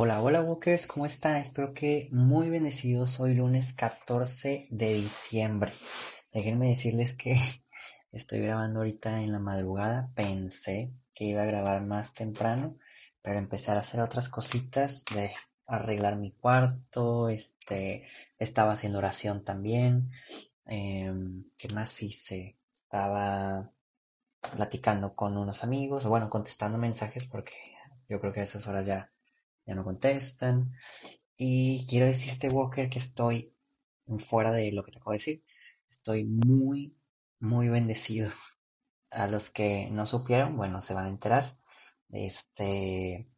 Hola, hola Walkers, ¿cómo están? Espero que muy bendecidos. Hoy lunes 14 de diciembre. Déjenme decirles que estoy grabando ahorita en la madrugada. Pensé que iba a grabar más temprano, pero empecé a hacer otras cositas de arreglar mi cuarto, este, estaba haciendo oración también. Em, ¿Qué más hice? Estaba platicando con unos amigos, o bueno, contestando mensajes porque yo creo que a esas horas ya, ya no contestan. Y quiero decirte, Walker, que estoy fuera de lo que te acabo de decir. Estoy muy, muy bendecido. A los que no supieron, bueno, se van a enterar. Este,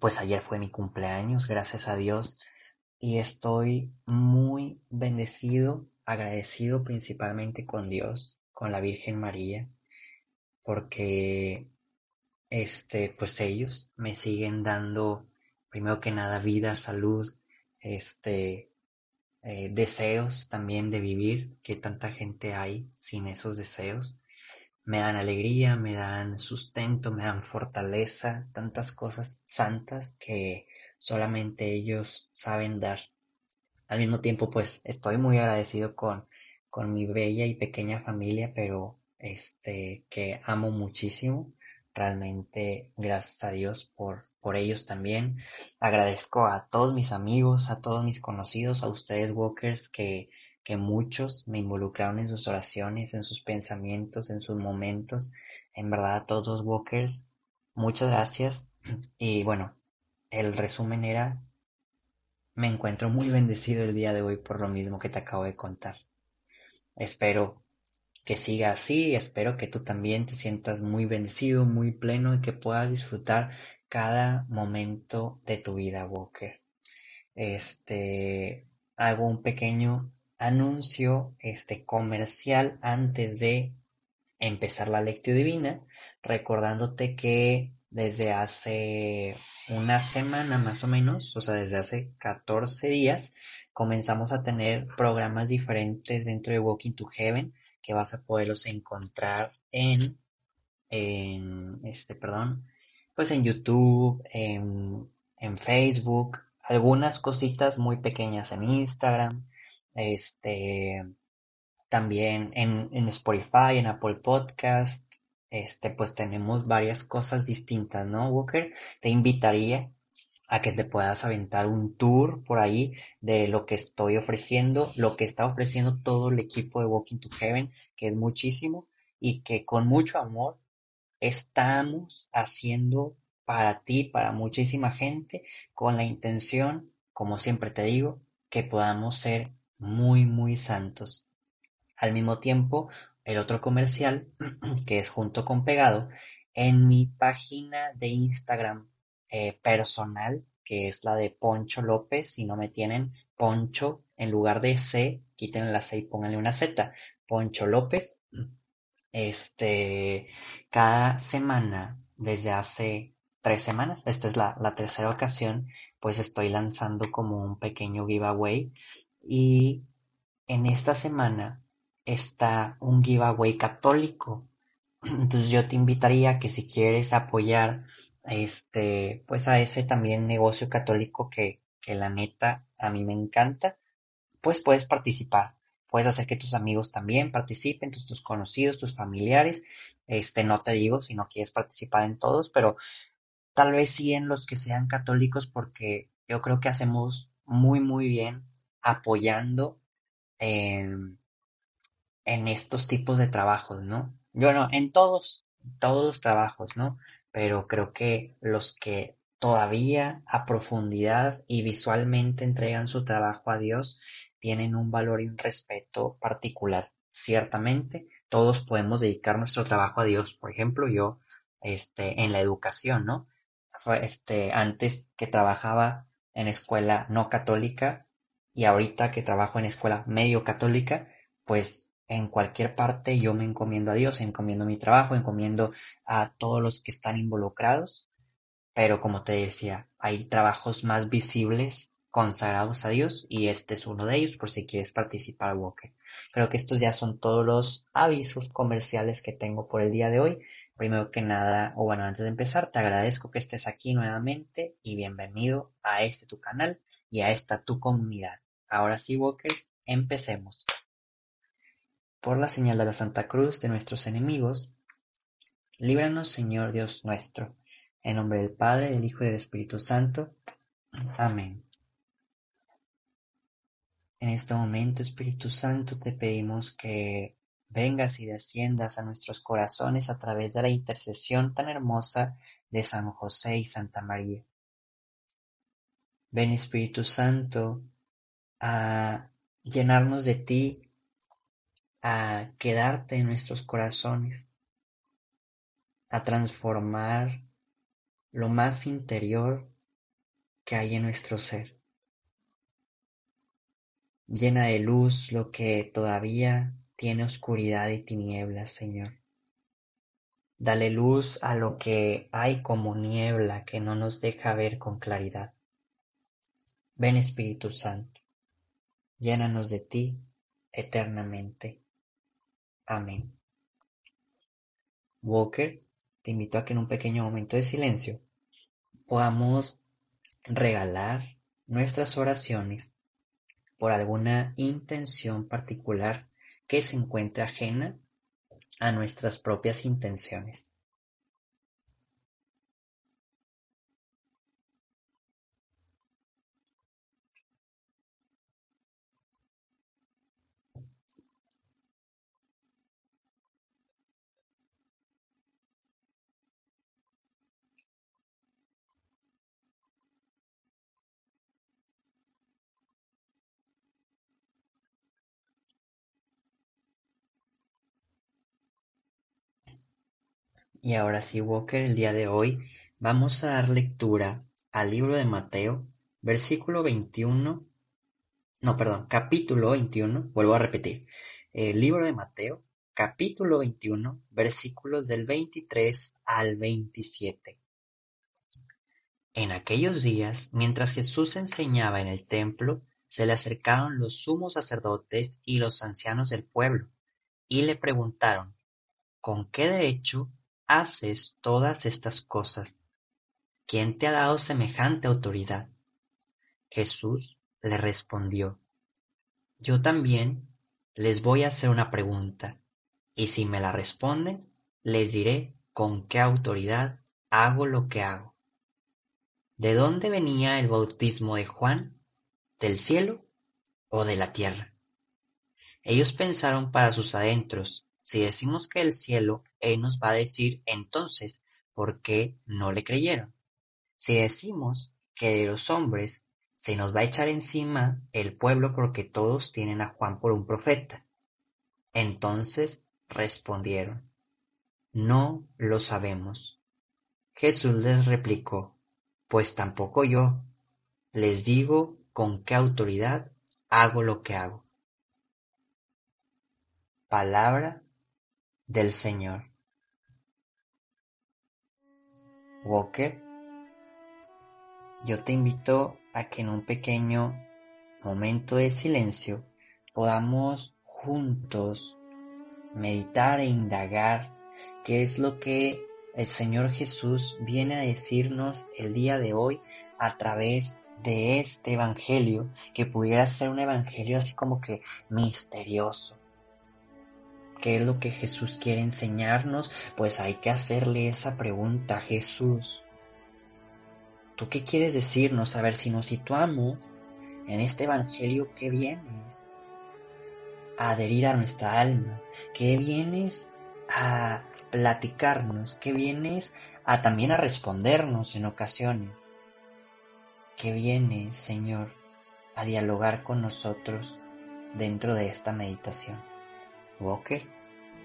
pues ayer fue mi cumpleaños, gracias a Dios, y estoy muy bendecido, agradecido principalmente con Dios, con la Virgen María, porque este, pues ellos me siguen dando, primero que nada, vida, salud, este, eh, deseos también de vivir, que tanta gente hay sin esos deseos me dan alegría, me dan sustento, me dan fortaleza, tantas cosas santas que solamente ellos saben dar. Al mismo tiempo, pues estoy muy agradecido con, con mi bella y pequeña familia, pero este que amo muchísimo. Realmente, gracias a Dios por, por ellos también. Agradezco a todos mis amigos, a todos mis conocidos, a ustedes, Walkers, que que muchos me involucraron en sus oraciones, en sus pensamientos, en sus momentos. En verdad, a todos Walkers, muchas gracias. Y bueno, el resumen era, me encuentro muy bendecido el día de hoy por lo mismo que te acabo de contar. Espero que siga así, espero que tú también te sientas muy bendecido, muy pleno y que puedas disfrutar cada momento de tu vida, Walker. Este, hago un pequeño anuncio este comercial antes de empezar la lectio divina, recordándote que desde hace una semana más o menos, o sea, desde hace 14 días, comenzamos a tener programas diferentes dentro de Walking to Heaven que vas a poderlos encontrar en, en este, perdón, pues en YouTube, en, en Facebook, algunas cositas muy pequeñas en Instagram, este, también en, en Spotify, en Apple Podcast, este, pues tenemos varias cosas distintas, ¿no, Walker? Te invitaría a que te puedas aventar un tour por ahí de lo que estoy ofreciendo, lo que está ofreciendo todo el equipo de Walking to Heaven, que es muchísimo y que con mucho amor estamos haciendo para ti, para muchísima gente, con la intención, como siempre te digo, que podamos ser muy, muy santos. Al mismo tiempo, el otro comercial, que es junto con pegado, en mi página de Instagram eh, personal, que es la de Poncho López, si no me tienen Poncho, en lugar de C, quiten la C y pónganle una Z, Poncho López. Este, cada semana, desde hace tres semanas, esta es la, la tercera ocasión, pues estoy lanzando como un pequeño giveaway y en esta semana está un giveaway católico. Entonces yo te invitaría que si quieres apoyar este, pues a ese también negocio católico que, que la neta a mí me encanta, pues puedes participar. Puedes hacer que tus amigos también participen, tus, tus conocidos, tus familiares. Este, no te digo si no quieres participar en todos, pero tal vez sí en los que sean católicos porque yo creo que hacemos muy, muy bien apoyando en, en estos tipos de trabajos, ¿no? Bueno, en todos, todos los trabajos, ¿no? Pero creo que los que todavía a profundidad y visualmente entregan su trabajo a Dios tienen un valor y un respeto particular. Ciertamente, todos podemos dedicar nuestro trabajo a Dios. Por ejemplo, yo, este, en la educación, ¿no? este, antes que trabajaba en escuela no católica y ahorita que trabajo en escuela medio católica, pues en cualquier parte yo me encomiendo a Dios, encomiendo mi trabajo, encomiendo a todos los que están involucrados, pero como te decía, hay trabajos más visibles consagrados a Dios y este es uno de ellos por si quieres participar, Walker. Creo que estos ya son todos los avisos comerciales que tengo por el día de hoy. Primero que nada, o bueno, antes de empezar, te agradezco que estés aquí nuevamente y bienvenido a este tu canal y a esta tu comunidad. Ahora sí, Walkers, empecemos. Por la señal de la Santa Cruz de nuestros enemigos, líbranos, Señor Dios nuestro, en nombre del Padre, del Hijo y del Espíritu Santo. Amén. En este momento, Espíritu Santo, te pedimos que vengas y desciendas a nuestros corazones a través de la intercesión tan hermosa de San José y Santa María. Ven, Espíritu Santo, a llenarnos de ti, a quedarte en nuestros corazones, a transformar lo más interior que hay en nuestro ser. Llena de luz lo que todavía tiene oscuridad y tinieblas, Señor. Dale luz a lo que hay como niebla que no nos deja ver con claridad. Ven Espíritu Santo, llénanos de ti eternamente. Amén. Walker, te invito a que en un pequeño momento de silencio podamos regalar nuestras oraciones por alguna intención particular que se encuentre ajena a nuestras propias intenciones. Y ahora sí, Walker, el día de hoy vamos a dar lectura al libro de Mateo, versículo 21, no, perdón, capítulo 21, vuelvo a repetir, el libro de Mateo, capítulo 21, versículos del 23 al 27. En aquellos días, mientras Jesús enseñaba en el templo, se le acercaron los sumos sacerdotes y los ancianos del pueblo, y le preguntaron, ¿con qué derecho haces todas estas cosas? ¿Quién te ha dado semejante autoridad? Jesús le respondió, Yo también les voy a hacer una pregunta, y si me la responden, les diré con qué autoridad hago lo que hago. ¿De dónde venía el bautismo de Juan? ¿Del cielo o de la tierra? Ellos pensaron para sus adentros, si decimos que el cielo, Él nos va a decir entonces por qué no le creyeron. Si decimos que de los hombres se nos va a echar encima el pueblo porque todos tienen a Juan por un profeta. Entonces respondieron, no lo sabemos. Jesús les replicó, pues tampoco yo les digo con qué autoridad hago lo que hago. Palabra del Señor. Walker, yo te invito a que en un pequeño momento de silencio podamos juntos meditar e indagar qué es lo que el Señor Jesús viene a decirnos el día de hoy a través de este Evangelio, que pudiera ser un Evangelio así como que misterioso, ¿Qué es lo que Jesús quiere enseñarnos? Pues hay que hacerle esa pregunta a Jesús. ¿Tú qué quieres decirnos? A ver si nos situamos en este Evangelio, ¿qué vienes a adherir a nuestra alma? ¿Qué vienes a platicarnos? ¿Qué vienes a también a respondernos en ocasiones? ¿Qué vienes, Señor, a dialogar con nosotros dentro de esta meditación? Walker,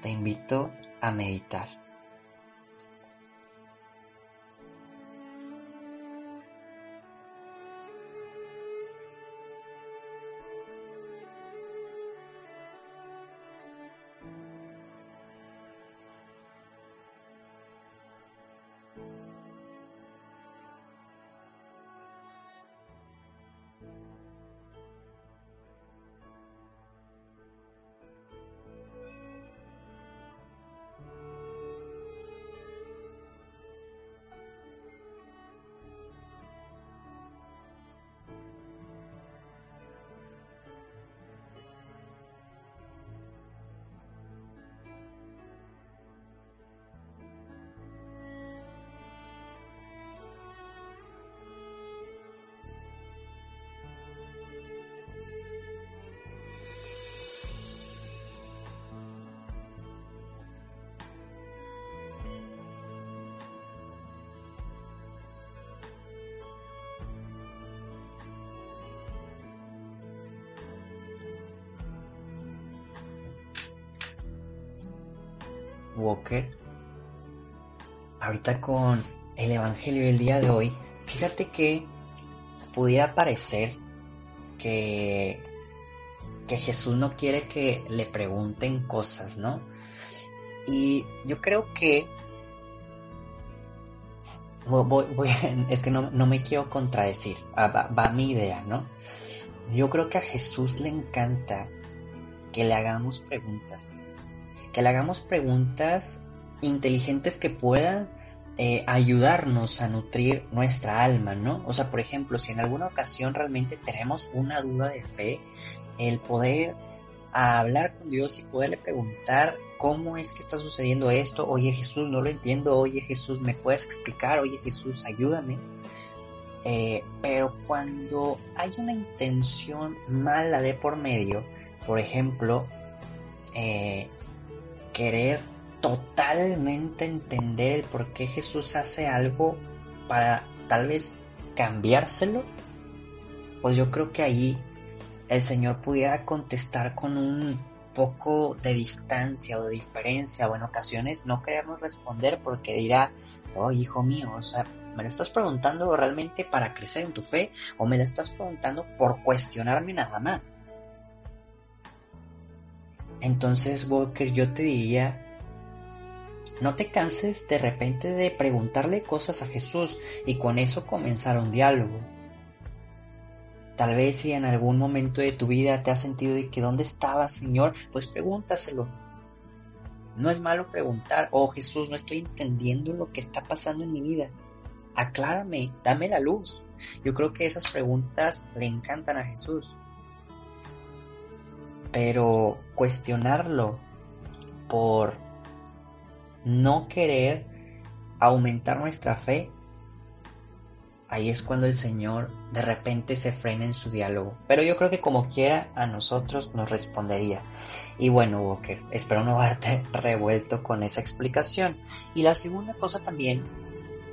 te invito a meditar. Walker, ahorita con el Evangelio del día de hoy, fíjate que pudiera parecer que, que Jesús no quiere que le pregunten cosas, ¿no? Y yo creo que es que no, me quiero contradecir, ah, va mi idea, ¿no? Yo creo que a Jesús le encanta que le hagamos preguntas, que le hagamos preguntas inteligentes que puedan eh, ayudarnos a nutrir nuestra alma, ¿no? O sea, por ejemplo, si en alguna ocasión realmente tenemos una duda de fe, el poder hablar con Dios y poderle preguntar cómo es que está sucediendo esto, oye Jesús, no lo entiendo, oye Jesús, ¿me puedes explicar? Oye Jesús, ayúdame. Eh, pero cuando hay una intención mala de por medio, por ejemplo, eh, querer totalmente entender el por qué Jesús hace algo para tal vez cambiárselo, pues yo creo que allí el Señor pudiera contestar con un poco de distancia o de diferencia o en ocasiones no queremos responder porque dirá, oh hijo mío, o sea, ¿me lo estás preguntando realmente para crecer en tu fe o me lo estás preguntando por cuestionarme nada más? Entonces, Walker, yo te diría no te canses de repente de preguntarle cosas a Jesús y con eso comenzar un diálogo. Tal vez si en algún momento de tu vida te has sentido de que ¿dónde estaba Señor? Pues pregúntaselo. No es malo preguntar, oh Jesús, no estoy entendiendo lo que está pasando en mi vida. Aclárame, dame la luz. Yo creo que esas preguntas le encantan a Jesús. Pero cuestionarlo por no querer aumentar nuestra fe, ahí es cuando el Señor de repente se frena en su diálogo. Pero yo creo que como quiera a nosotros nos respondería. Y bueno, Walker, espero no haberte revuelto con esa explicación. Y la segunda cosa también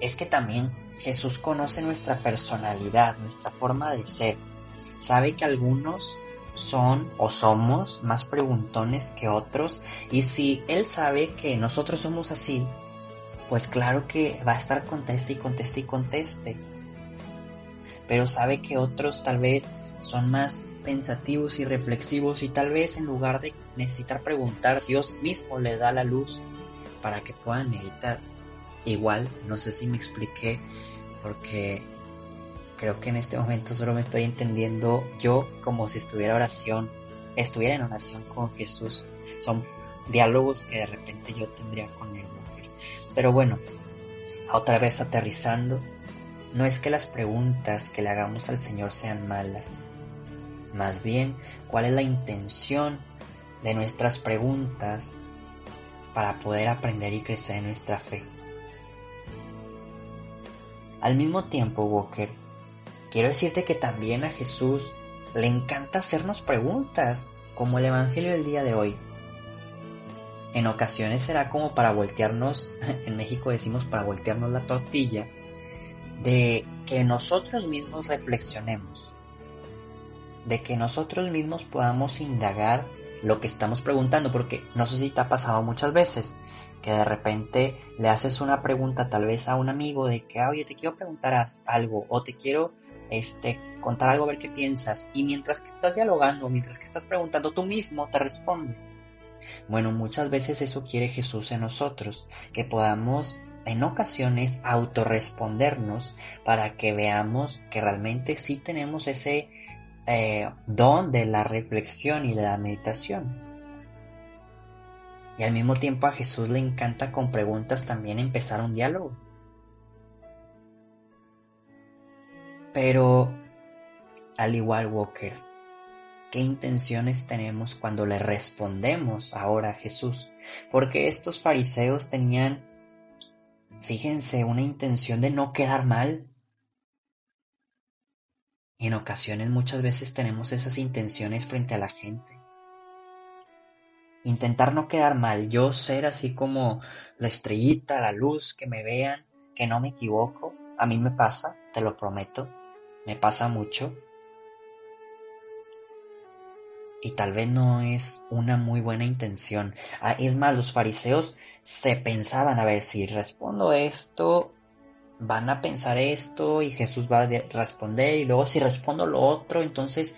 es que también Jesús conoce nuestra personalidad, nuestra forma de ser. Sabe que algunos son o somos más preguntones que otros y si él sabe que nosotros somos así, pues claro que va a estar conteste y conteste y conteste. Pero sabe que otros tal vez son más pensativos y reflexivos y tal vez en lugar de necesitar preguntar, Dios mismo le da la luz para que puedan meditar. Igual, no sé si me expliqué, porque creo que en este momento solo me estoy entendiendo yo como si estuviera oración, estuviera en oración con Jesús. Son diálogos que de repente yo tendría con él. Pero bueno, otra vez aterrizando, no es que las preguntas que le hagamos al Señor sean malas, más bien cuál es la intención de nuestras preguntas para poder aprender y crecer en nuestra fe. Al mismo tiempo, Walker, quiero decirte que también a Jesús le encanta hacernos preguntas, como el Evangelio del día de hoy. En ocasiones será como para voltearnos, en México decimos para voltearnos la tortilla, de que nosotros mismos reflexionemos, de que nosotros mismos podamos indagar lo que estamos preguntando, porque no sé si te ha pasado muchas veces, que de repente le haces una pregunta tal vez a un amigo de que, oye, te quiero preguntar algo o te quiero este, contar algo a ver qué piensas y mientras que estás dialogando, mientras que estás preguntando tú mismo te respondes. Bueno, muchas veces eso quiere Jesús en nosotros, que podamos en ocasiones autorrespondernos para que veamos que realmente sí tenemos ese eh, don de la reflexión y de la meditación. Y al mismo tiempo a Jesús le encanta con preguntas también empezar un diálogo. Pero, al igual Walker, ¿qué intenciones tenemos cuando le respondemos ahora a Jesús? Porque estos fariseos tenían, fíjense, una intención de no quedar mal. En ocasiones muchas veces tenemos esas intenciones frente a la gente intentar no quedar mal, yo ser así como la estrellita, la luz, que me vean, que no me equivoco. A mí me pasa, te lo prometo, me pasa mucho. y tal vez no es una muy buena intención. Ah, es más, los fariseos se pensaban, a ver, si respondo esto, van a pensar esto y Jesús va a responder y luego si respondo lo otro, entonces,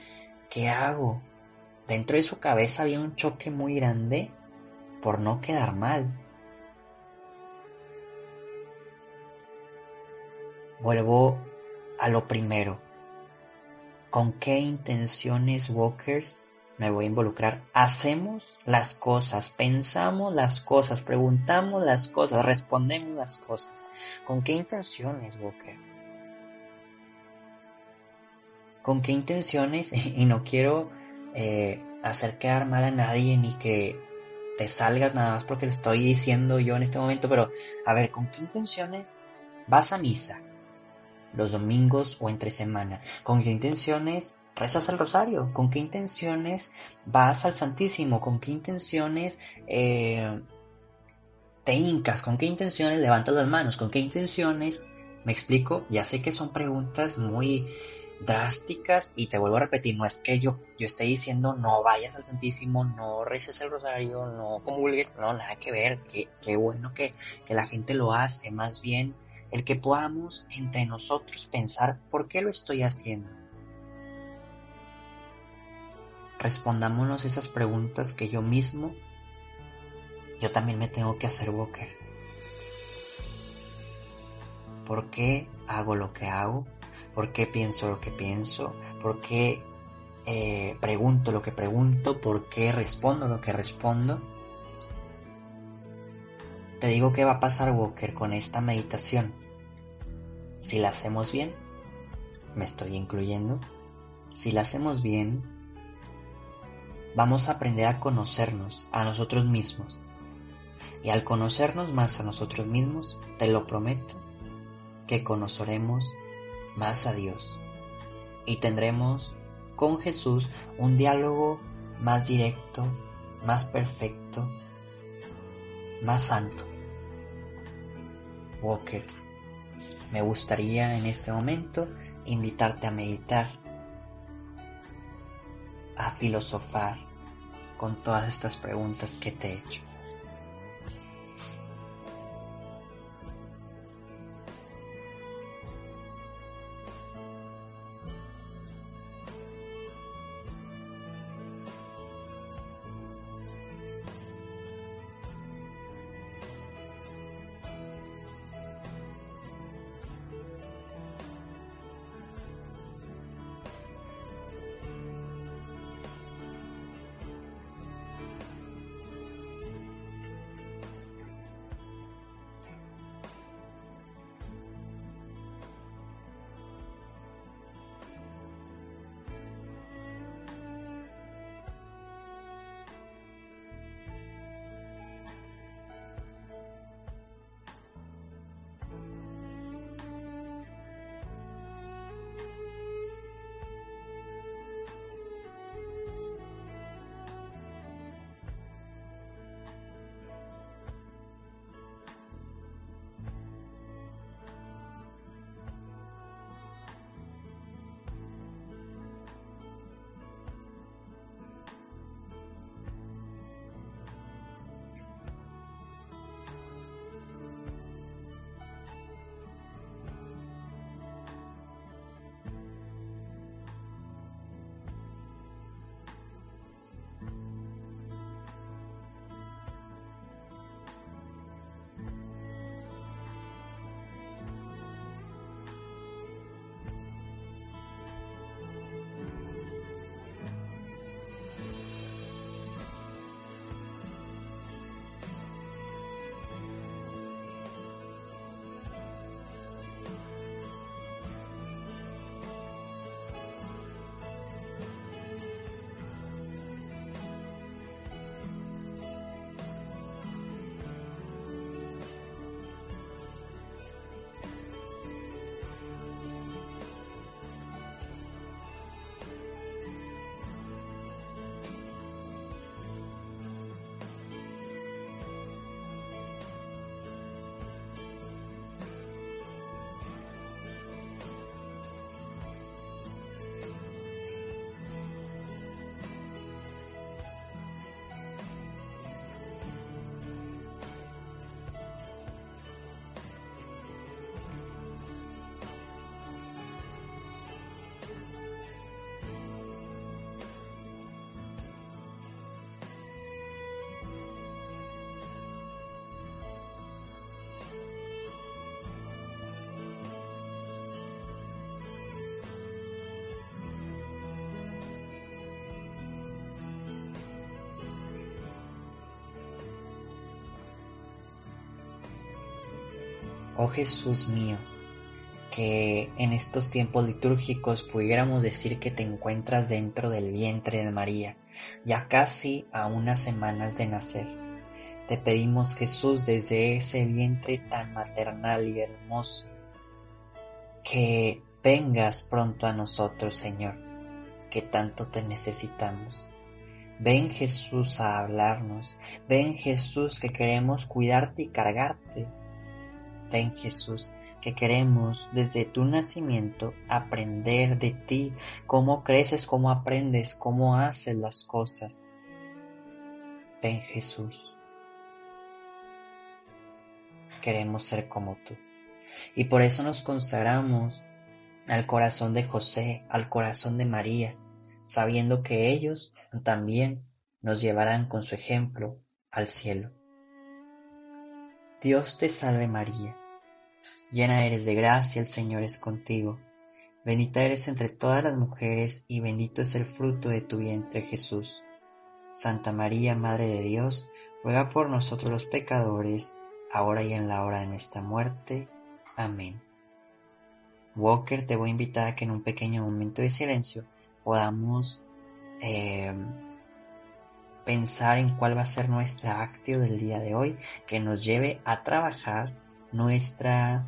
¿qué hago? Dentro de su cabeza había un choque muy grande por no quedar mal. Vuelvo a lo primero. ¿Con qué intenciones, Walkers, me voy a involucrar? Hacemos las cosas, pensamos las cosas, preguntamos las cosas, respondemos las cosas. ¿Con qué intenciones, Walker? ¿Con qué intenciones? Y no quiero eh, hacer quedar mal a nadie ni que te salgas nada más porque lo estoy diciendo yo en este momento, pero a ver, ¿con qué intenciones vas a misa? Los domingos o entre semana. ¿Con qué intenciones rezas el rosario? ¿Con qué intenciones vas al Santísimo? ¿Con qué intenciones eh, te hincas? ¿Con qué intenciones levantas las manos? ¿Con qué intenciones? ¿Me explico? Ya sé que son preguntas muy drásticas y te vuelvo a repetir, no es que yo, yo esté diciendo no vayas al Santísimo, no reces el rosario, no comulgues, no, nada que ver, qué, qué bueno que, que la gente lo hace, más bien el que podamos entre nosotros pensar por qué lo estoy haciendo. Respondámonos esas preguntas que yo mismo, yo también me tengo que hacer, Walker. ¿Por qué hago lo que hago? Por qué pienso lo que pienso, por qué eh, pregunto lo que pregunto, por qué respondo lo que respondo. Te digo qué va a pasar, Walker, con esta meditación. Si la hacemos bien, me estoy incluyendo, si la hacemos bien, vamos a aprender a conocernos a nosotros mismos. Y al conocernos más a nosotros mismos, te lo prometo, que conoceremos más a Dios y tendremos con Jesús un diálogo más directo, más perfecto, más santo. Walker, me gustaría en este momento invitarte a meditar, a filosofar con todas estas preguntas que te he hecho. Oh Jesús mío, que en estos tiempos litúrgicos pudiéramos decir que te encuentras dentro del vientre de María, ya casi a unas semanas de nacer. Te pedimos Jesús desde ese vientre tan maternal y hermoso, que vengas pronto a nosotros, Señor, que tanto te necesitamos. Ven Jesús a hablarnos, ven Jesús que queremos cuidarte y cargarte. Ven Jesús que queremos desde tu nacimiento aprender de ti, cómo creces, cómo aprendes, cómo haces las cosas. Ven Jesús. Queremos ser como tú. Y por eso nos consagramos al corazón de José, al corazón de María, sabiendo que ellos también nos llevarán con su ejemplo al cielo. Dios te salve María Llena eres de gracia, el Señor es contigo. Bendita eres entre todas las mujeres y bendito es el fruto de tu vientre Jesús. Santa María, Madre de Dios, ruega por nosotros los pecadores, ahora y en la hora de nuestra muerte. Amén. Walker, te voy a invitar a que en un pequeño momento de silencio podamos eh, pensar en cuál va a ser nuestra actio del día de hoy que nos lleve a trabajar nuestra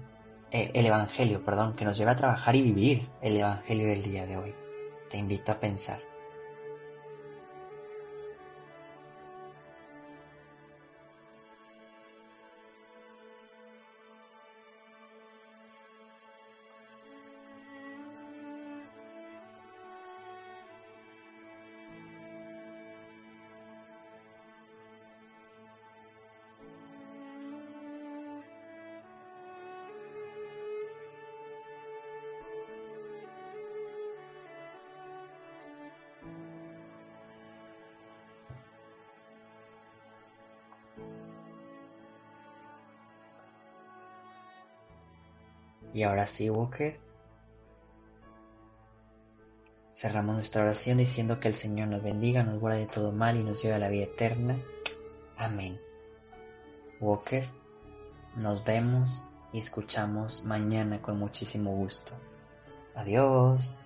eh, el Evangelio, perdón, que nos lleva a trabajar y vivir el Evangelio del día de hoy. Te invito a pensar. Y ahora sí, Walker. Cerramos nuestra oración diciendo que el Señor nos bendiga, nos guarde de todo mal y nos lleve a la vida eterna. Amén. Walker, nos vemos y escuchamos mañana con muchísimo gusto. Adiós.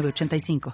85